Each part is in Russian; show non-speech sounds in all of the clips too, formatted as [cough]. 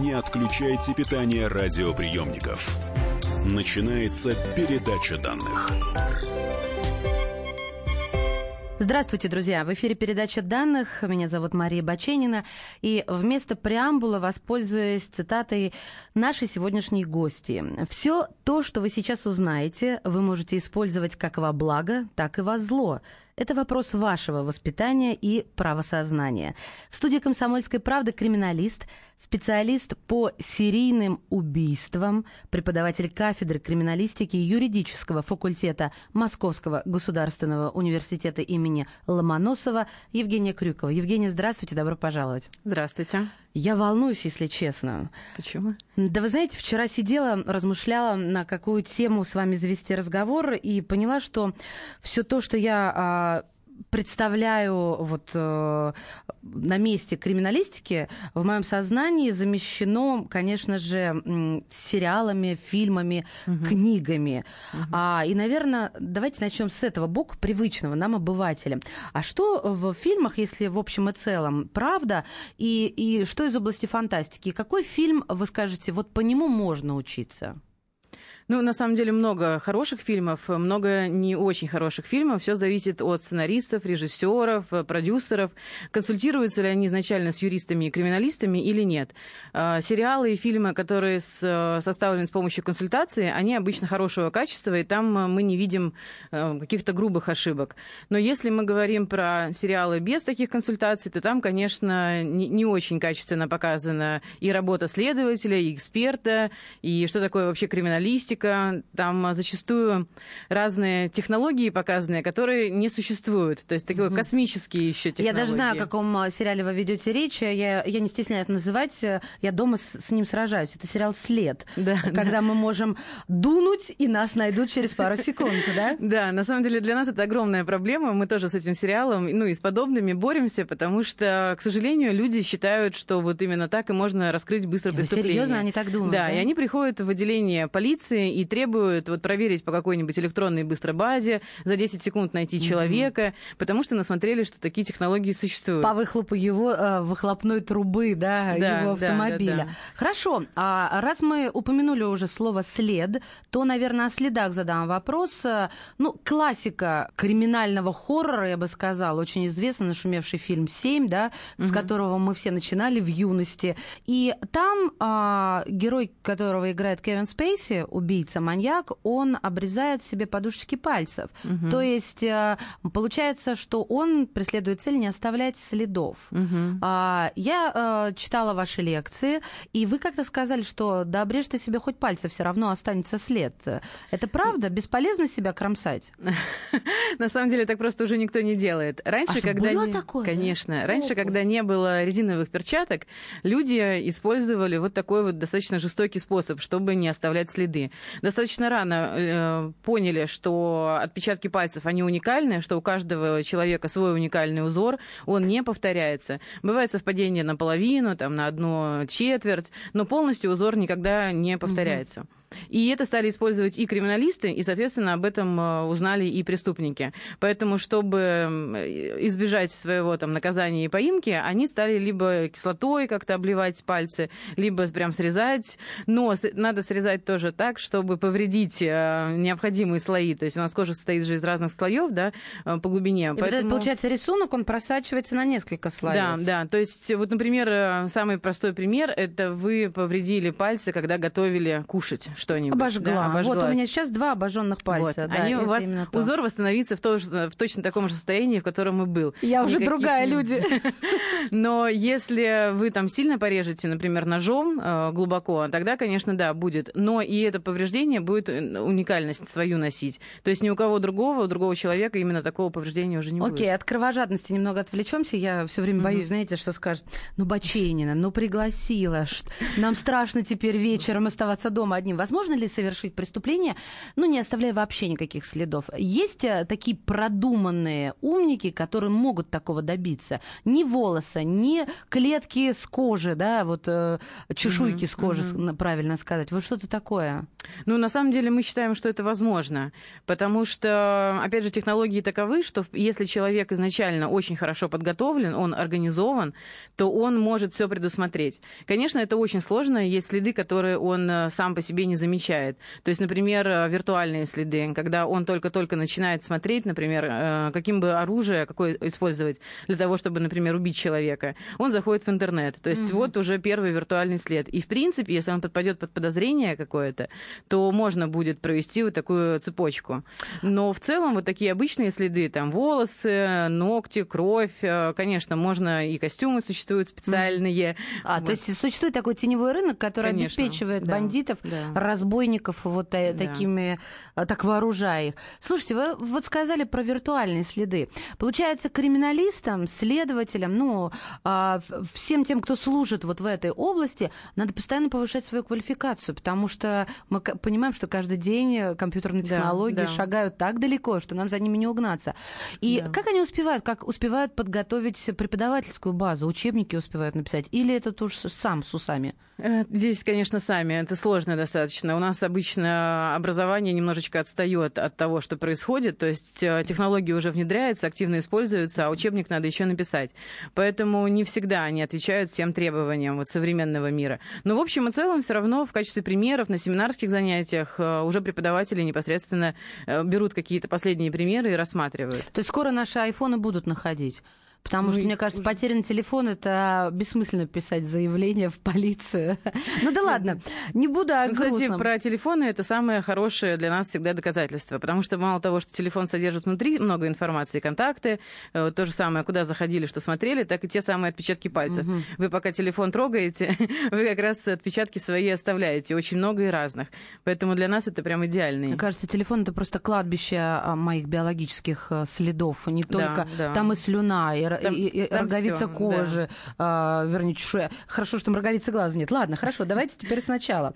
Не отключайте питание радиоприемников. Начинается передача данных. Здравствуйте, друзья! В эфире передача данных. Меня зовут Мария Баченина. И вместо преамбула воспользуюсь цитатой нашей сегодняшней гости. Все то, что вы сейчас узнаете, вы можете использовать как во благо, так и во зло. Это вопрос вашего воспитания и правосознания. В студии «Комсомольской правды» криминалист, специалист по серийным убийствам, преподаватель кафедры криминалистики юридического факультета Московского государственного университета имени Ломоносова Евгения Крюкова. Евгения, здравствуйте, добро пожаловать. Здравствуйте. Я волнуюсь, если честно. Почему? Да вы знаете, вчера сидела, размышляла, на какую тему с вами завести разговор, и поняла, что все то, что я а, представляю вот э, на месте криминалистики, в моем сознании замещено, конечно же, сериалами, фильмами, угу. книгами. Угу. А, и, наверное, давайте начнем с этого бока привычного нам, обывателям. А что в фильмах, если в общем и целом правда, и, и что из области фантастики? Какой фильм, вы скажете, вот по нему можно учиться? Ну, на самом деле, много хороших фильмов, много не очень хороших фильмов. Все зависит от сценаристов, режиссеров, продюсеров. Консультируются ли они изначально с юристами и криминалистами или нет. А, сериалы и фильмы, которые составлены с помощью консультации, они обычно хорошего качества, и там мы не видим э, каких-то грубых ошибок. Но если мы говорим про сериалы без таких консультаций, то там, конечно, не очень качественно показана и работа следователя, и эксперта, и что такое вообще криминалистика, фантастика, там зачастую разные технологии показаны, которые не существуют. То есть такие угу. космические еще технологии. Я даже знаю, о каком а, сериале вы ведете речь. Я, я не стесняюсь называть. Я дома с, с ним сражаюсь. Это сериал «След». Да, когда да. мы можем дунуть, и нас найдут через пару секунд, да? [laughs] Да, на самом деле для нас это огромная проблема. Мы тоже с этим сериалом, ну и с подобными боремся, потому что, к сожалению, люди считают, что вот именно так и можно раскрыть быстро преступление. Серьезно, они так думают? Да, и они приходят в отделение полиции, и требуют вот проверить по какой-нибудь электронной быстрой базе, за 10 секунд найти mm-hmm. человека, потому что насмотрели, что такие технологии существуют. По выхлопу его э, выхлопной трубы, да, да его автомобиля. Да, да, да. Хорошо, а раз мы упомянули уже слово «след», то, наверное, о следах задам вопрос. Ну, классика криминального хоррора, я бы сказала, очень известный нашумевший фильм «Семь», да, mm-hmm. с которого мы все начинали в юности. И там а, герой, которого играет Кевин Спейси, убийца, убийца, маньяк, он обрезает себе подушечки пальцев. Угу. То есть э, получается, что он преследует цель не оставлять следов. Угу. Я э, читала ваши лекции, и вы как-то сказали, что да обрежь ты себе хоть пальцы, все равно останется след. Это правда? Бесполезно себя кромсать? [laughs] На самом деле так просто уже никто не делает. Раньше, а когда было такое? Конечно. Раньше, когда не было резиновых перчаток, люди использовали вот такой вот достаточно жестокий способ, чтобы не оставлять следы достаточно рано э, поняли, что отпечатки пальцев, они уникальны, что у каждого человека свой уникальный узор, он не повторяется. Бывает совпадение наполовину, там, на одну четверть, но полностью узор никогда не повторяется. Угу. И это стали использовать и криминалисты, и, соответственно, об этом э, узнали и преступники. Поэтому, чтобы избежать своего там, наказания и поимки, они стали либо кислотой как-то обливать пальцы, либо прям срезать. Но надо срезать тоже так, чтобы повредить э, необходимые слои. То есть у нас кожа состоит же из разных слоев, да, э, по глубине. И Поэтому... вот получается, рисунок, он просачивается на несколько слоев. Да, да. То есть, вот, например, самый простой пример, это вы повредили пальцы, когда готовили кушать что-нибудь. Обожгла. Да, обожглась. Вот у меня сейчас два обожженных пальца. Вот. Да, Они, у вас узор восстановится в, то, в точно таком же состоянии, в котором и был. Я уже другая, люди. [laughs] Но если вы там сильно порежете, например, ножом э, глубоко, тогда, конечно, да, будет. Но и это повреждение будет э, уникальность свою носить. То есть ни у кого другого, у другого человека именно такого повреждения уже не будет. Окей, от кровожадности немного отвлечемся. Я все время боюсь, знаете, что скажет, ну, Баченина, ну, пригласила, нам страшно теперь вечером оставаться дома одним. Вас возможно ли совершить преступление, ну, не оставляя вообще никаких следов? Есть э, такие продуманные умники, которые могут такого добиться? Ни волоса, ни клетки с кожи, да, вот э, чешуйки mm-hmm. с кожи, mm-hmm. правильно сказать. Вот что-то такое. Ну, на самом деле мы считаем, что это возможно, потому что, опять же, технологии таковы, что если человек изначально очень хорошо подготовлен, он организован, то он может все предусмотреть. Конечно, это очень сложно, есть следы, которые он э, сам по себе не замечает. То есть, например, э, виртуальные следы, когда он только-только начинает смотреть, например, э, каким бы оружие, какое использовать для того, чтобы, например, убить человека. Он заходит в интернет. То есть, mm-hmm. вот уже первый виртуальный след. И, в принципе, если он подпадет под подозрение какое-то, то можно будет провести вот такую цепочку. Но в целом вот такие обычные следы, там волосы, ногти, кровь, конечно, можно и костюмы существуют специальные. А, вот. то есть существует такой теневой рынок, который конечно, обеспечивает да, бандитов, да. Разбойников вот да. такими, э, так вооружая их. Слушайте, вы вот сказали про виртуальные следы. Получается, криминалистам, следователям, ну, а, всем тем, кто служит вот в этой области, надо постоянно повышать свою квалификацию, потому что мы понимаем, что каждый день компьютерные технологии да, да. шагают так далеко, что нам за ними не угнаться. И да. как они успевают, как успевают подготовить преподавательскую базу, учебники успевают написать, или это уж сам с усами? Э, здесь, конечно, сами. Это сложно достаточно. У нас обычно образование немножечко отстает от того, что происходит. То есть э, технологии уже внедряются, активно используются, а учебник надо еще написать. Поэтому не всегда они отвечают всем требованиям вот, современного мира. Но в общем и целом все равно в качестве примеров на семинарских занятиях э, уже преподаватели непосредственно берут какие-то последние примеры и рассматривают. То есть скоро наши айфоны будут находить? Потому что, мне кажется, уже... потерянный телефон это бессмысленно писать заявление в полицию. [laughs] ну да ладно, не буду о ну, Кстати, про телефоны это самое хорошее для нас всегда доказательство. Потому что мало того, что телефон содержит внутри много информации, контакты, э, то же самое, куда заходили, что смотрели, так и те самые отпечатки пальцев. Угу. Вы пока телефон трогаете, [laughs] вы как раз отпечатки свои оставляете. Очень много и разных. Поэтому для нас это прям идеальный. Мне кажется, телефон это просто кладбище а, моих биологических э, следов. Не только да, да. там и слюна, и там, и, и там роговица всё, кожи, да. а, вернее, чешуя. Хорошо, что там роговицы глаза нет. Ладно, хорошо, давайте теперь сначала.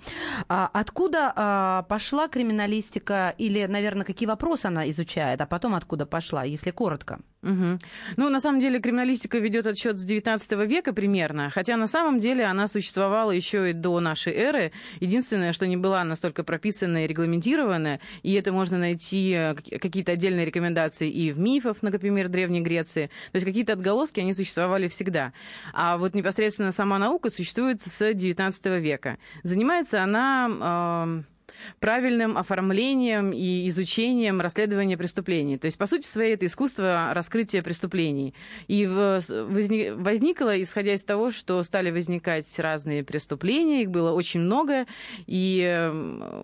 А, откуда а, пошла криминалистика или, наверное, какие вопросы она изучает, а потом откуда пошла, если коротко? Угу. Ну, на самом деле, криминалистика ведет отсчет с 19 века примерно, хотя на самом деле она существовала еще и до нашей эры. Единственное, что не была настолько прописана и регламентирована, и это можно найти э, какие-то отдельные рекомендации и в мифах, например, Древней Греции. То есть какие-то отголоски, они существовали всегда. А вот непосредственно сама наука существует с 19 века. Занимается она... Э, правильным оформлением и изучением расследования преступлений. То есть, по сути своей, это искусство раскрытия преступлений. И возникло, исходя из того, что стали возникать разные преступления, их было очень много, и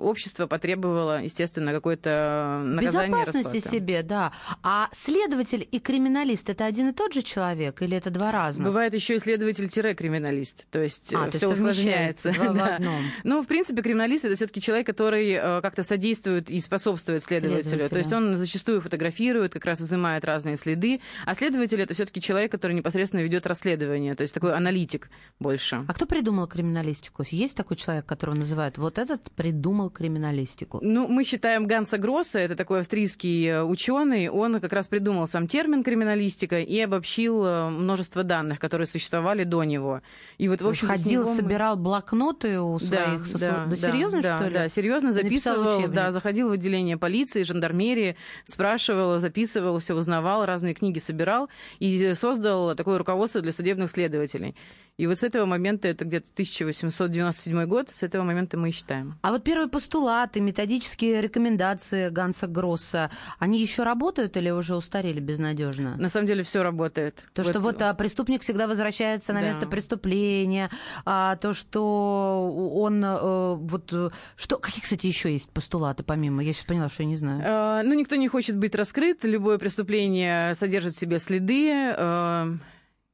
общество потребовало, естественно, какое-то наказание. Безопасности расплаты. себе, да. А следователь и криминалист это один и тот же человек или это два разных? Бывает еще и следователь-криминалист. То есть а, все усложняется. Два [laughs] да. в одном. Ну, в принципе, криминалист это все-таки человек, который который э, как-то содействует и способствует следователю. Следователя. То есть он зачастую фотографирует, как раз изымает разные следы. А следователь это все-таки человек, который непосредственно ведет расследование, то есть такой аналитик больше. А кто придумал криминалистику? Есть такой человек, которого называют вот этот придумал криминалистику? Ну, мы считаем Ганса Гросса, это такой австрийский э, ученый, он как раз придумал сам термин криминалистика и обобщил э, множество данных, которые существовали до него. И вот, в общем, ходил, него... собирал блокноты у своих да, да, да, серьезно, да, что ли? Да, серьезно серьезно записывал, да, заходил в отделение полиции, жандармерии, спрашивал, записывал, все узнавал, разные книги собирал и создал такое руководство для судебных следователей. И вот с этого момента, это где-то 1897 год, с этого момента мы и считаем. А вот первые постулаты, методические рекомендации Ганса Гросса, они еще работают или уже устарели безнадежно? На самом деле все работает. То, вот. что вот а, преступник всегда возвращается на да. место преступления, а, то, что он а, вот что какие, кстати, еще есть постулаты помимо? Я сейчас поняла, что я не знаю. А, ну, никто не хочет быть раскрыт, любое преступление содержит в себе следы. А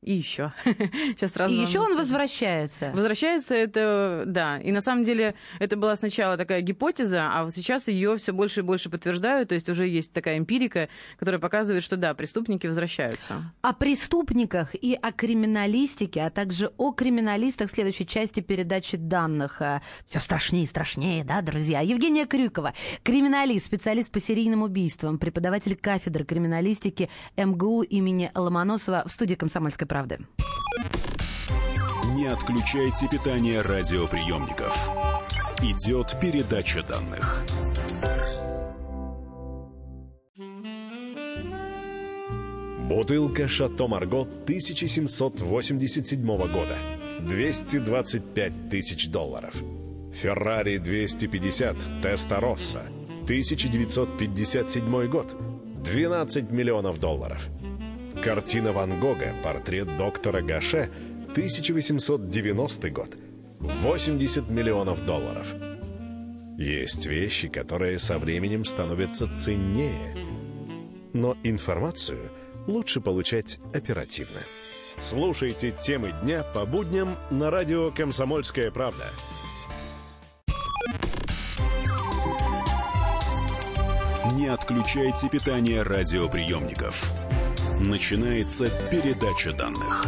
и еще. [laughs] Сейчас сразу. И еще он возвращается. Возвращается это, да. И на самом деле это была сначала такая гипотеза, а вот сейчас ее все больше и больше подтверждают. То есть уже есть такая эмпирика, которая показывает, что да, преступники возвращаются. О преступниках и о криминалистике, а также о криминалистах в следующей части передачи данных. Все страшнее и страшнее, да, друзья. Евгения Крюкова, криминалист, специалист по серийным убийствам, преподаватель кафедры криминалистики МГУ имени Ломоносова в студии «Комсомольской правды». Не отключайте питание радиоприемников. Идет передача данных. Бутылка «Шато Марго» 1787 года. 225 тысяч долларов. «Феррари 250 Теста Росса» 1957 год. 12 миллионов долларов. Картина Ван Гога «Портрет доктора Гаше» 1890 год. 80 миллионов долларов. Есть вещи, которые со временем становятся ценнее. Но информацию лучше получать оперативно. Слушайте темы дня по будням на радио «Комсомольская правда». Не отключайте питание радиоприемников. Начинается передача данных.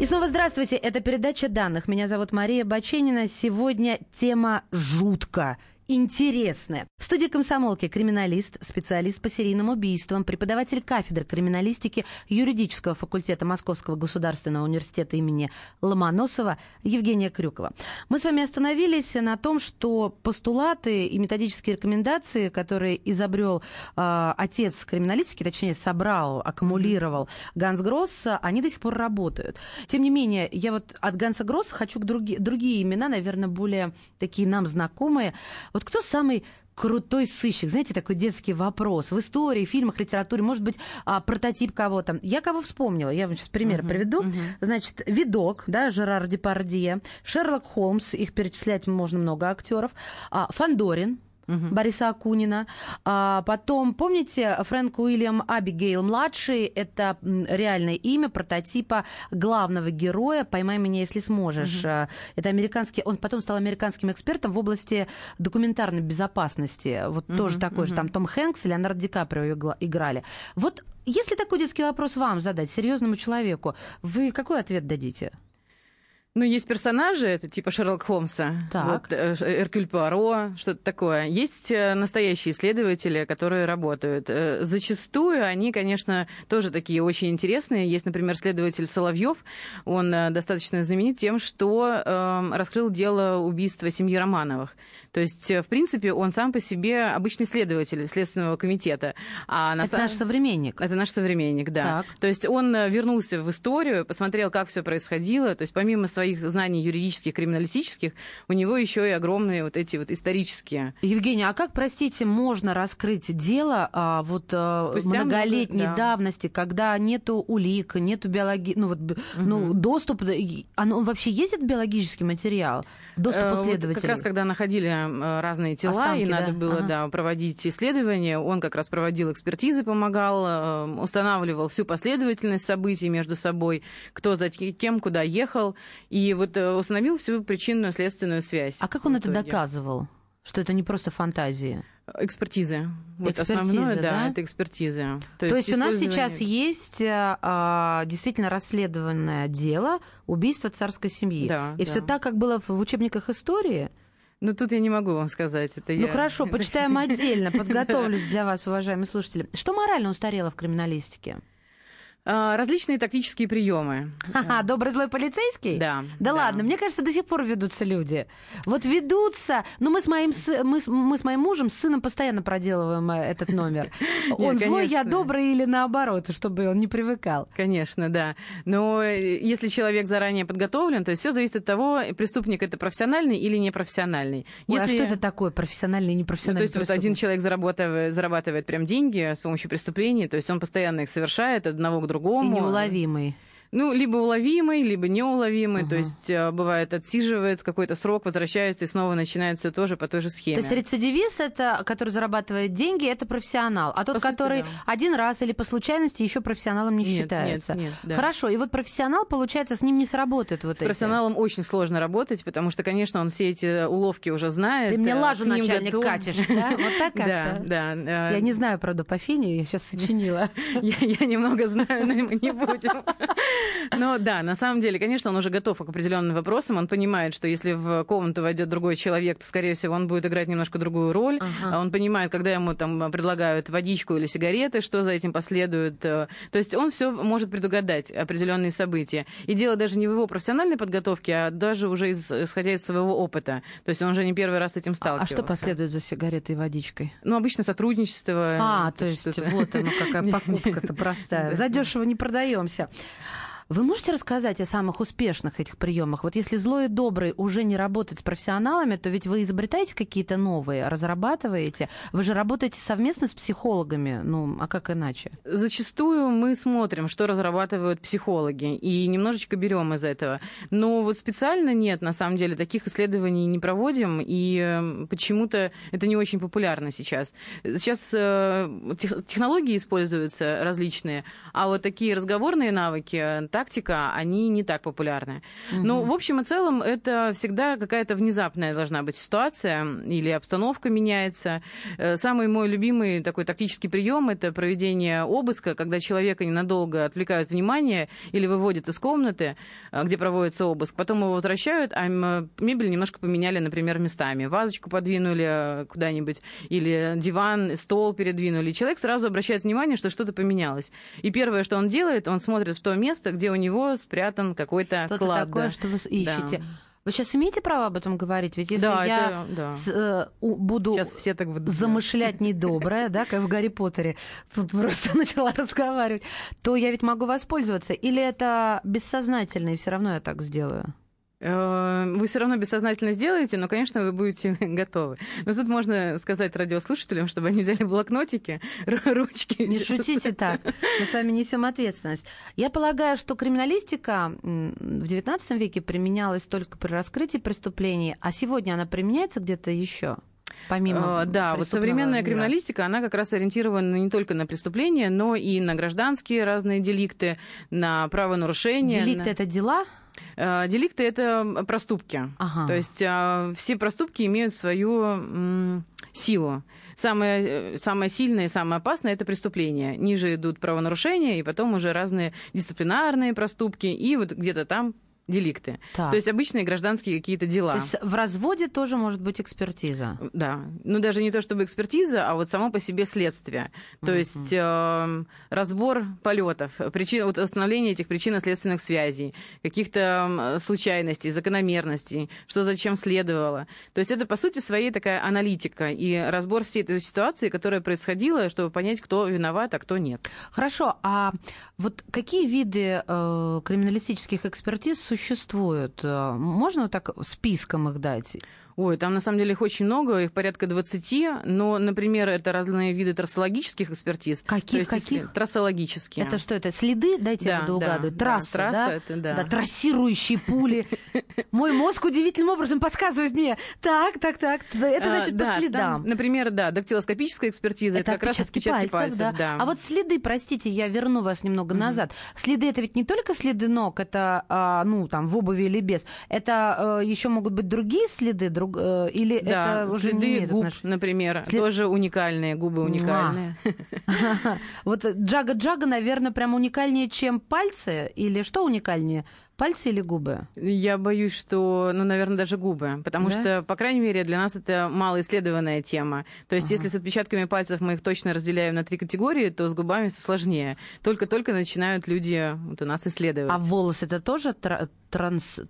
И снова здравствуйте, это передача данных. Меня зовут Мария Баченина. Сегодня тема жутко интересное. В студии комсомолки криминалист, специалист по серийным убийствам, преподаватель кафедры криминалистики юридического факультета Московского государственного университета имени Ломоносова Евгения Крюкова. Мы с вами остановились на том, что постулаты и методические рекомендации, которые изобрел э, отец криминалистики, точнее собрал, аккумулировал Ганс Гросс, они до сих пор работают. Тем не менее, я вот от Ганса Гросса хочу к други, другие имена, наверное, более такие нам знакомые. Вот кто самый крутой сыщик? Знаете, такой детский вопрос. В истории, фильмах, литературе, может быть, а, прототип кого-то. Я кого вспомнила? Я вам сейчас пример uh-huh, приведу. Uh-huh. Значит, Видок, да, Жерар Депардье, Шерлок Холмс, их перечислять можно много актеров, а, Фандорин, угу. Бориса Акунина. А потом, помните, Фрэнк Уильям Абигейл младший, это реальное имя прототипа главного героя «Поймай меня, если сможешь». Угу. Это американский, он потом стал американским экспертом в области документарной безопасности. Вот угу, тоже такой угу. же, там Том Хэнкс и Леонардо Ди Каприо играли. Вот если такой детский вопрос вам задать, серьезному человеку, вы какой ответ дадите? Ну, есть персонажи, это типа Шерлок Холмса, так. вот, э, Эркюль Пуаро, что-то такое. Есть э, настоящие исследователи, которые работают. Э, зачастую они, конечно, тоже такие очень интересные. Есть, например, следователь Соловьев. Он достаточно знаменит тем, что э, раскрыл дело убийства семьи Романовых. То есть, в принципе, он сам по себе обычный следователь Следственного комитета. А на это самом... наш современник. Это наш современник, да. Так. То есть он вернулся в историю, посмотрел, как все происходило. То есть помимо своих знаний юридических, криминалистических, у него еще и огромные вот эти вот исторические. Евгения, а как, простите, можно раскрыть дело а, вот а, многолетней много, да. давности, когда нету улик, нету биологии, ну вот, угу. ну доступ, оно вообще ездит биологический материал? Доступ у следователей? Вот как раз когда находили э, разные тела, Останки, и надо да? было ага. да, проводить исследования, он как раз проводил экспертизы, помогал, э, устанавливал всю последовательность событий между собой, кто за кем куда ехал, и вот э, установил всю причинную следственную связь. А как он это доказывал? Что это не просто фантазии? Экспертизы. Вот основное, да, да, это экспертизы. То, То есть, есть у нас сейчас есть а, действительно расследованное дело убийства царской семьи. Да, И да. все так, как было в учебниках истории. Ну, тут я не могу вам сказать. Это ну, я... хорошо, почитаем отдельно, [laughs] подготовлюсь для вас, уважаемые слушатели. Что морально устарело в криминалистике? А, различные тактические приемы. Ага, добрый злой полицейский? Да. Да, да ладно, мне кажется, до сих пор ведутся люди. Вот ведутся. Но мы с моим, мы, мы с моим мужем, с сыном постоянно проделываем э, этот номер. [laughs] Он злой, я добрый или наоборот, чтобы он не привыкал. Конечно, да. Но э, если человек заранее подготовлен, то есть все зависит от того, преступник это профессиональный или непрофессиональный. Ой, а что это такое профессиональный и непрофессиональный? Ну, то есть вот один человек зарабатывает, зарабатывает прям деньги с помощью преступлений, то есть он постоянно их совершает одного к другому. И неуловимый. Ну, либо уловимый, либо неуловимый, uh-huh. то есть э, бывает отсиживает какой-то срок, возвращается и снова начинает все тоже по той же схеме. То есть рецидивист, это, который зарабатывает деньги, это профессионал, а тот, по который сути, да. один раз или по случайности еще профессионалом не нет, считается. Нет, нет, да. Хорошо, и вот профессионал, получается, с ним не сработает вот С эти. профессионалом очень сложно работать, потому что, конечно, он все эти уловки уже знает. Ты мне э, лажу начальник готов. катишь, да? Вот так [laughs] как-то? Да, да. Я не знаю, правда, по фене, я сейчас сочинила. [laughs] Я немного знаю, но мы не будем. [laughs] Но да, на самом деле, конечно, он уже готов к определенным вопросам. Он понимает, что если в комнату войдет другой человек, то, скорее всего, он будет играть немножко другую роль. Ага. Он понимает, когда ему там предлагают водичку или сигареты, что за этим последует. То есть он все может предугадать определенные события. И дело даже не в его профессиональной подготовке, а даже уже из, исходя из своего опыта. То есть он уже не первый раз с этим сталкивался. А что последует за сигаретой и водичкой? Ну, обычно сотрудничество. А, то, то есть вот оно какая [laughs] покупка-то простая. Задешево не продаемся. Вы можете рассказать о самых успешных этих приемах? Вот если злой и добрый уже не работает с профессионалами, то ведь вы изобретаете какие-то новые, разрабатываете. Вы же работаете совместно с психологами, ну, а как иначе? Зачастую мы смотрим, что разрабатывают психологи, и немножечко берем из этого. Но вот специально нет, на самом деле, таких исследований не проводим, и эм, почему-то это не очень популярно сейчас. Сейчас э, технологии используются различные, а вот такие разговорные навыки, тактика, они не так популярны. Угу. Но в общем и целом это всегда какая-то внезапная должна быть ситуация или обстановка меняется. Э, самый мой любимый такой тактический прием это проведение обыска, когда человека ненадолго отвлекают внимание или выводят из комнаты, э, где проводится обыск, потом его возвращают, а мебель немножко поменяли, например, местами. Вазочку подвинули куда-нибудь или диван, стол передвинули. человек сразу обращает внимание, что что-то поменялось. И первое, что он делает, он смотрит в то место, где у него спрятан какой-то Что-то клад. такое, да. что вы ищете. Да. Вы сейчас имеете право об этом говорить? Ведь если да, я это, да. с, э, буду сейчас все так будут замышлять недоброе, да, как в Гарри Поттере, [laughs] просто [laughs] начала разговаривать, то я ведь могу воспользоваться. Или это бессознательно, и все равно я так сделаю? Э, вы все равно бессознательно сделаете, но, конечно, вы будете [laughs] готовы. Но тут можно сказать радиослушателям, чтобы они взяли блокнотики, [laughs] ручки. Не шутите так. Мы с вами несем ответственность. Я полагаю, что криминалистика в XIX веке применялась только при раскрытии преступлений, а сегодня она применяется где-то еще? Помимо э, да, вот современная мира. криминалистика, она как раз ориентирована не только на преступления, но и на гражданские разные деликты, на правонарушения. Деликты на... это дела? Э, деликты это проступки. Ага. То есть э, все проступки имеют свою силу. Самое, э, самое сильное и самое опасное – это преступление. Ниже идут правонарушения, и потом уже разные дисциплинарные проступки, и вот где-то там деликты. Так. То есть обычные гражданские какие-то дела. То есть в разводе тоже может быть экспертиза? Да. Ну, даже не то чтобы экспертиза, а вот само по себе следствие. То uh-huh. есть э, разбор полетов, причин, вот установление этих причинно-следственных связей, каких-то случайностей, закономерностей, что зачем следовало. То есть это, по сути, своей такая аналитика и разбор всей этой ситуации, которая происходила, чтобы понять, кто виноват, а кто нет. Хорошо. А вот какие виды э, криминалистических экспертиз существуют? Э, можно вот так списком их дать? Ой, там на самом деле их очень много, их порядка 20, но, например, это разные виды трассологических экспертиз. Каких? То есть, каких? Трассологические. Это что, это следы? Дайте да, я буду угадывать. Да, трасса, да? Трасса, Это, да. да. Трассирующие пули. [laughs] Мой мозг удивительным образом подсказывает мне. Так, так, так. Это а, значит по следам. Например, да, дактилоскопическая экспертиза. Это как раз отпечатки пальцев. А вот следы, простите, я верну вас немного назад. Следы это ведь не только следы ног, это, а, ну, там, в обуви или без. Это э, еще могут быть другие следы, друг, э, или да, это уже следы не губ, отнош... например, След... тоже уникальные, губы уникальные. [laughs] Вот джага-джага, наверное, прям уникальнее, чем пальцы, или что уникальнее? Пальцы или губы? Я боюсь, что, ну, наверное, даже губы. Потому да? что, по крайней мере, для нас это малоисследованная тема. То есть, ага. если с отпечатками пальцев мы их точно разделяем на три категории, то с губами все сложнее. Только-только начинают люди вот, у нас исследовать. А волосы это тоже транс,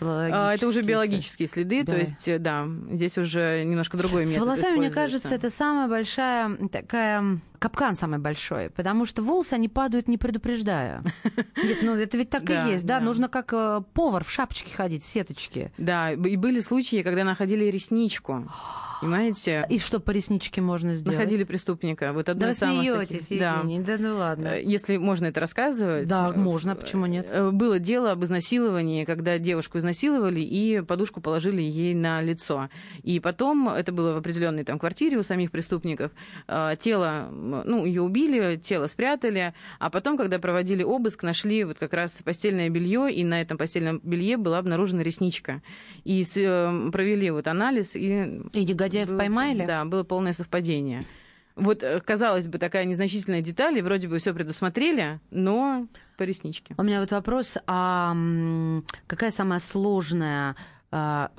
а, Это уже биологические следы, да. то есть, э, да, здесь уже немножко другой метод С волосами, мне кажется, это самая большая такая капкан самый большой, потому что волосы, они падают, не предупреждая. [laughs] Нет, ну это ведь так и есть, да? Нужно как э, повар в шапочке ходить, в сеточке. Да, и были случаи, когда находили ресничку. [gasps] Понимаете? И что по ресничке можно сделать? Находили преступника. Вот одно да из самых смеетесь, таких... Евгений, да. да ну ладно. Э, если можно это рассказывать. Да, можно, почему нет? Э, было дело об изнасиловании, когда девушку изнасиловали и подушку положили ей на лицо. И потом, это было в определенной там квартире у самих преступников, э, тело, ну, ее убили, тело спрятали, а потом, когда проводили обыск, нашли вот как раз постельное белье, и на этом постельном белье была обнаружена ресничка. И провели вот анализ, и... И негодяев был, поймали? Да, было полное совпадение. Вот, э, казалось бы, такая незначительная деталь, и вроде бы все предусмотрели, но по ресничке. У меня вот вопрос, а какая самая сложная а,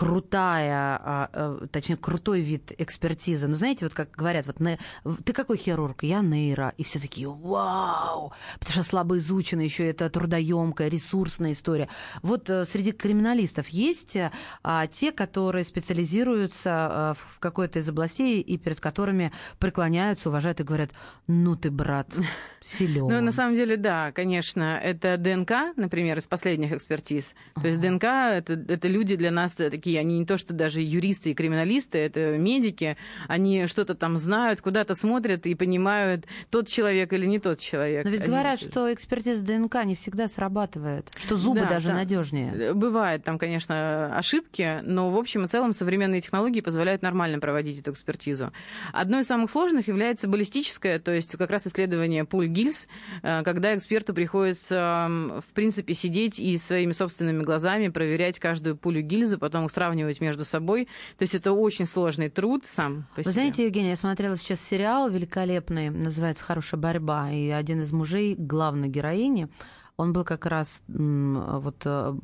крутая, а, э, точнее, крутой вид экспертизы. Ну, знаете, вот как говорят, вот ты какой хирург? Я нейро. И все такие, вау! Потому что слабо изучена еще это трудоемкая, ресурсная история. Вот э, среди криминалистов есть а, те, которые специализируются в какой-то из областей и перед которыми преклоняются, уважают и говорят, ну ты, брат, [laughs] силен. Ну, на самом деле, да, конечно. Это ДНК, например, из последних экспертиз. То есть ДНК это люди для нас такие, они не то что даже юристы и криминалисты, это медики, они что-то там знают, куда-то смотрят и понимают, тот человек или не тот человек. Но ведь они... говорят, что экспертиза ДНК не всегда срабатывает, что зубы да, даже да. надежнее. Бывают там, конечно, ошибки, но в общем и целом современные технологии позволяют нормально проводить эту экспертизу. Одной из самых сложных является баллистическая, то есть как раз исследование пуль гильз, э, когда эксперту приходится, в принципе, сидеть и своими собственными глазами проверять каждую пулю гильзу, потом сравнивать между собой. То есть это очень сложный труд сам по Вы знаете, Евгения, я смотрела сейчас сериал великолепный, называется «Хорошая борьба», и один из мужей главной героини, он был как раз вот э,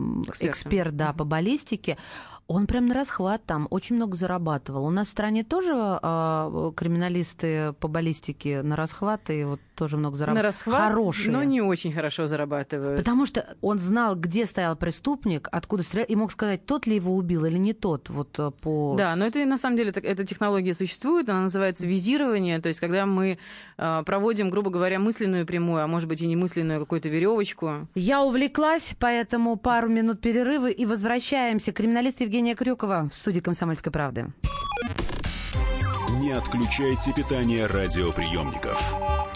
эксперт, да, по баллистике. Он прям на расхват там очень много зарабатывал. У нас в стране тоже э, криминалисты по баллистике на расхват и вот тоже много зарабатывают. На расхват, Хорошие. но не очень хорошо зарабатывают. Потому что он знал, где стоял преступник, откуда стрелял, и мог сказать, тот ли его убил или не тот. Вот э, по... Да, но это на самом деле эта технология существует, она называется визирование, то есть когда мы э, проводим, грубо говоря, мысленную прямую, а может быть и немысленную какую-то веревочку. Я увлеклась, поэтому пару минут перерыва и возвращаемся. Криминалист Евгений Евгения Крюкова в студии «Комсомольской правды». Не отключайте питание радиоприемников.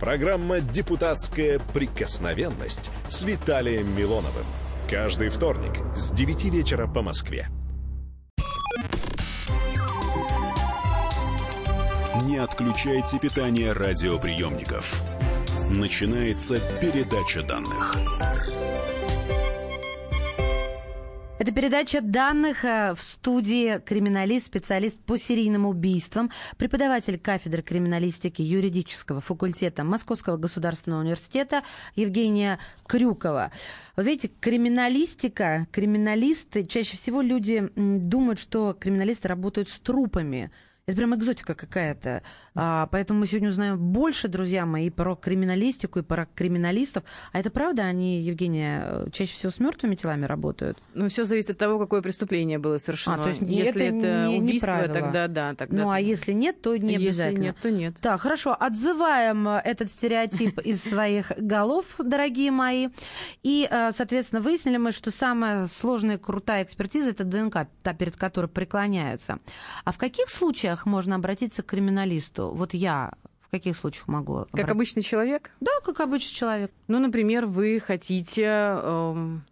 Программа «Депутатская прикосновенность» с Виталием Милоновым. Каждый вторник с 9 вечера по Москве. Не отключайте питание радиоприемников. Начинается передача данных. Это передача данных э, в студии криминалист, специалист по серийным убийствам, преподаватель кафедры криминалистики юридического факультета Московского государственного университета Евгения Крюкова. Вы знаете, криминалистика, криминалисты, чаще всего люди думают, что криминалисты работают с трупами. Это прям экзотика какая-то. А, поэтому мы сегодня узнаем больше, друзья мои, и про криминалистику, и про криминалистов. А это правда, они, Евгения, э, чаще всего с мертвыми телами работают? Ну, все зависит от того, какое преступление было совершено. А, то есть если это, это не, убийство, не тогда да. Тогда, ну, а если нет, то не обязательно. Если нет, то нет. Так, хорошо. Отзываем э, этот стереотип [laughs] из своих голов, дорогие мои. И, э, соответственно, выяснили мы, что самая сложная крутая экспертиза – это ДНК, та, перед которой преклоняются. А в каких случаях можно обратиться к криминалисту? вот я в каких случаях могу? Как обычный человек? Да, как обычный человек. Ну, например, вы хотите эм,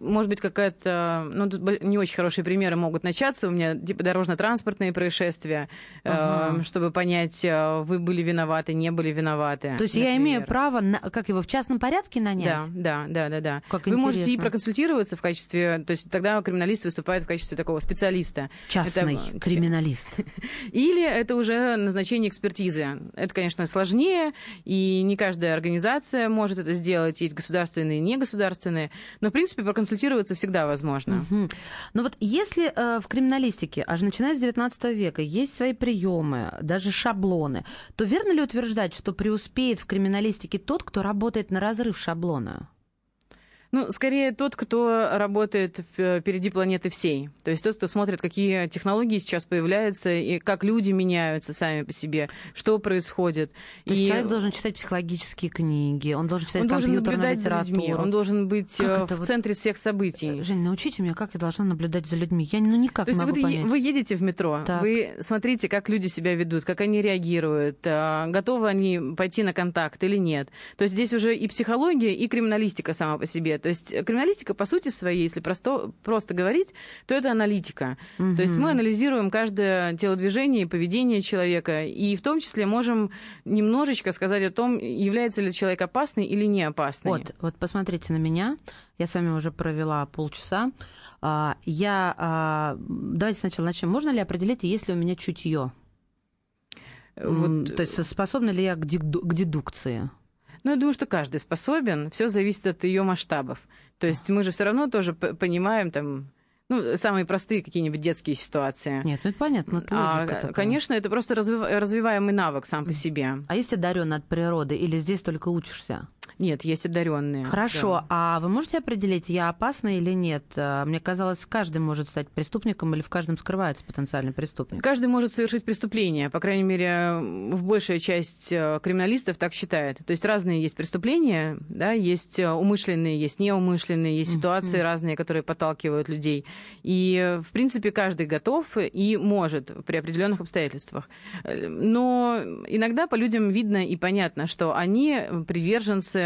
может быть, какая-то... Ну, тут не очень хорошие примеры могут начаться. У меня типа дорожно-транспортные происшествия, ага. э, чтобы понять, э, вы были виноваты, не были виноваты. То есть например. я имею право, на, как его, в частном порядке нанять? Да, да, да, да. да. Как вы интересно. можете и проконсультироваться в качестве... То есть тогда криминалист выступает в качестве такого специалиста. Частный это... [laughs] криминалист. [laughs] Или это уже назначение экспертизы. Это, конечно, сложнее, и не каждая организация может это сделать. Есть государственные и негосударственные. Но, в принципе, проконсультироваться всегда возможно. Угу. Но вот если э, в криминалистике, аж начиная с 19 века, есть свои приемы, даже шаблоны, то верно ли утверждать, что преуспеет в криминалистике тот, кто работает на разрыв шаблона? Ну, скорее тот, кто работает впереди планеты всей. То есть тот, кто смотрит, какие технологии сейчас появляются, и как люди меняются сами по себе, что происходит. То и... есть человек должен читать психологические книги, он должен читать он компьютерную должен литературу. За людьми, он должен быть как э, в центре вот... всех событий. Жень, научите меня, как я должна наблюдать за людьми. Я ну, никак То не могу вы, понять. вы едете в метро, так. вы смотрите, как люди себя ведут, как они реагируют, готовы они пойти на контакт или нет. То есть здесь уже и психология, и криминалистика сама по себе. То есть криминалистика, по сути своей, если просто, просто говорить, то это аналитика. Угу. То есть мы анализируем каждое телодвижение и поведение человека, и в том числе можем немножечко сказать о том, является ли человек опасный или не опасный. Вот, вот посмотрите на меня. Я с вами уже провела полчаса. А, я... А, давайте сначала начнем. Можно ли определить, есть ли у меня чутье? Вот... То есть способна ли я к дедукции? Ну, я думаю, что каждый способен. Все зависит от ее масштабов. То есть мы же все равно тоже понимаем там ну, самые простые какие-нибудь детские ситуации. Нет, ну это понятно. Это а, конечно, это просто развиваемый навык сам по себе. А есть одаренный от природы или здесь только учишься? Нет, есть одаренные. Хорошо, да. а вы можете определить, я опасна или нет? Мне казалось, каждый может стать преступником или в каждом скрывается потенциальный преступник. Каждый может совершить преступление, по крайней мере, в большая часть э, криминалистов так считает. То есть разные есть преступления, да, есть э, умышленные, есть неумышленные, есть ситуации mm-hmm. разные, которые подталкивают людей. И, в принципе, каждый готов и может при определенных обстоятельствах. Э, но иногда по людям видно и понятно, что они приверженцы